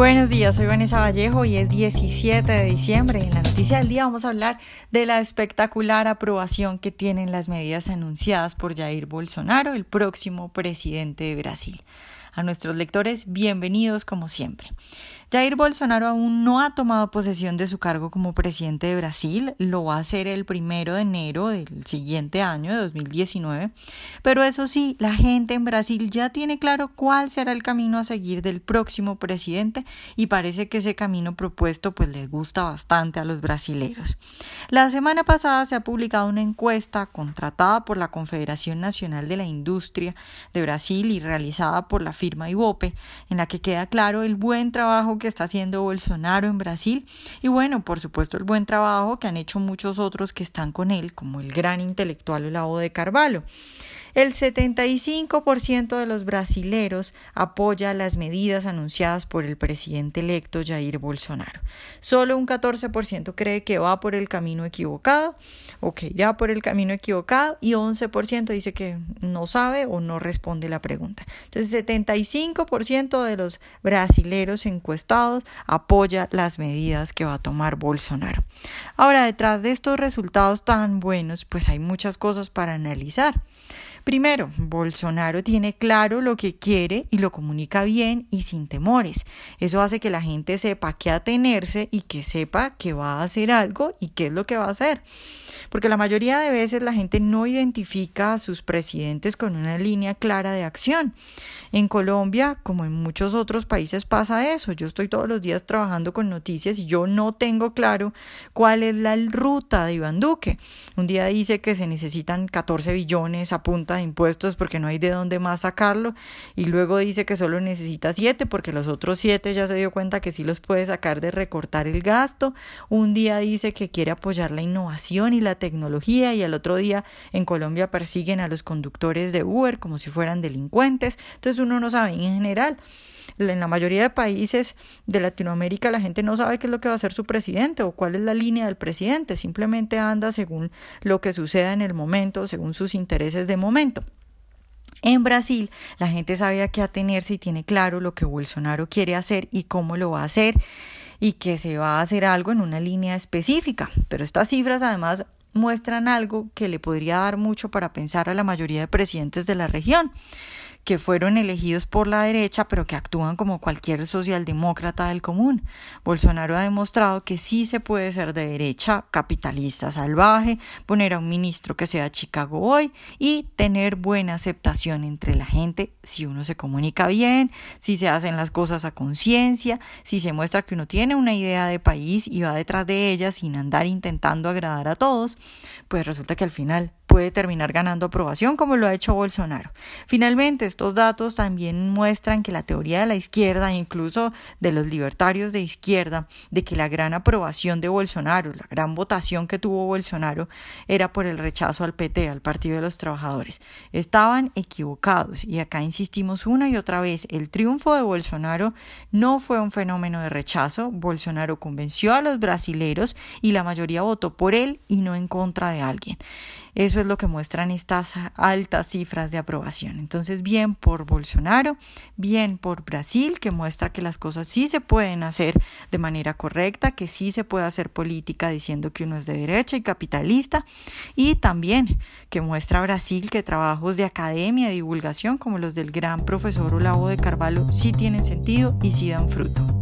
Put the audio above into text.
Buenos días, soy Vanessa Vallejo y es 17 de diciembre. En la noticia del día vamos a hablar de la espectacular aprobación que tienen las medidas anunciadas por Jair Bolsonaro, el próximo presidente de Brasil. A nuestros lectores, bienvenidos como siempre. Jair Bolsonaro aún no ha tomado posesión de su cargo como presidente de Brasil, lo va a hacer el primero de enero del siguiente año, de 2019, pero eso sí, la gente en Brasil ya tiene claro cuál será el camino a seguir del próximo presidente y parece que ese camino propuesto pues les gusta bastante a los brasileros. La semana pasada se ha publicado una encuesta contratada por la Confederación Nacional de la Industria de Brasil y realizada por la firma Ibope, en la que queda claro el buen trabajo que está haciendo Bolsonaro en Brasil y bueno, por supuesto el buen trabajo que han hecho muchos otros que están con él, como el gran intelectual Olavo de Carvalho. El 75% de los brasileros apoya las medidas anunciadas por el presidente electo Jair Bolsonaro. Solo un 14% cree que va por el camino equivocado o que irá por el camino equivocado y 11% dice que no sabe o no responde la pregunta. Entonces, 75% de los brasileros encuestados apoya las medidas que va a tomar Bolsonaro. Ahora, detrás de estos resultados tan buenos, pues hay muchas cosas para analizar. Primero, Bolsonaro tiene claro lo que quiere y lo comunica bien y sin temores. Eso hace que la gente sepa qué atenerse y que sepa que va a hacer algo y qué es lo que va a hacer. Porque la mayoría de veces la gente no identifica a sus presidentes con una línea clara de acción. En Colombia, como en muchos otros países, pasa eso. Yo estoy todos los días trabajando con noticias y yo no tengo claro cuál es la ruta de Iván Duque. Un día dice que se necesitan 14 billones a punta de impuestos porque no hay de dónde más sacarlo y luego dice que solo necesita 7 porque los otros 7 ya se dio cuenta que sí los puede sacar de recortar el gasto. Un día dice que quiere apoyar la innovación y la tecnología y al otro día en Colombia persiguen a los conductores de Uber como si fueran delincuentes. Entonces uno no sabe en general. En la mayoría de países de Latinoamérica la gente no sabe qué es lo que va a hacer su presidente o cuál es la línea del presidente, simplemente anda según lo que suceda en el momento, según sus intereses de momento. En Brasil, la gente sabe a qué atenerse y tiene claro lo que Bolsonaro quiere hacer y cómo lo va a hacer y que se va a hacer algo en una línea específica. Pero estas cifras además muestran algo que le podría dar mucho para pensar a la mayoría de presidentes de la región que fueron elegidos por la derecha, pero que actúan como cualquier socialdemócrata del común. Bolsonaro ha demostrado que sí se puede ser de derecha, capitalista salvaje, poner a un ministro que sea Chicago hoy y tener buena aceptación entre la gente si uno se comunica bien, si se hacen las cosas a conciencia, si se muestra que uno tiene una idea de país y va detrás de ella sin andar intentando agradar a todos, pues resulta que al final puede terminar ganando aprobación como lo ha hecho Bolsonaro. Finalmente, estos datos también muestran que la teoría de la izquierda, incluso de los libertarios de izquierda, de que la gran aprobación de Bolsonaro, la gran votación que tuvo Bolsonaro, era por el rechazo al PT, al Partido de los Trabajadores, estaban equivocados. Y acá insistimos una y otra vez, el triunfo de Bolsonaro no fue un fenómeno de rechazo, Bolsonaro convenció a los brasileros y la mayoría votó por él y no en contra de alguien. Eso es lo que muestran estas altas cifras de aprobación. Entonces, bien por Bolsonaro, bien por Brasil, que muestra que las cosas sí se pueden hacer de manera correcta, que sí se puede hacer política diciendo que uno es de derecha y capitalista, y también que muestra Brasil que trabajos de academia y divulgación como los del gran profesor Olavo de Carvalho sí tienen sentido y sí dan fruto.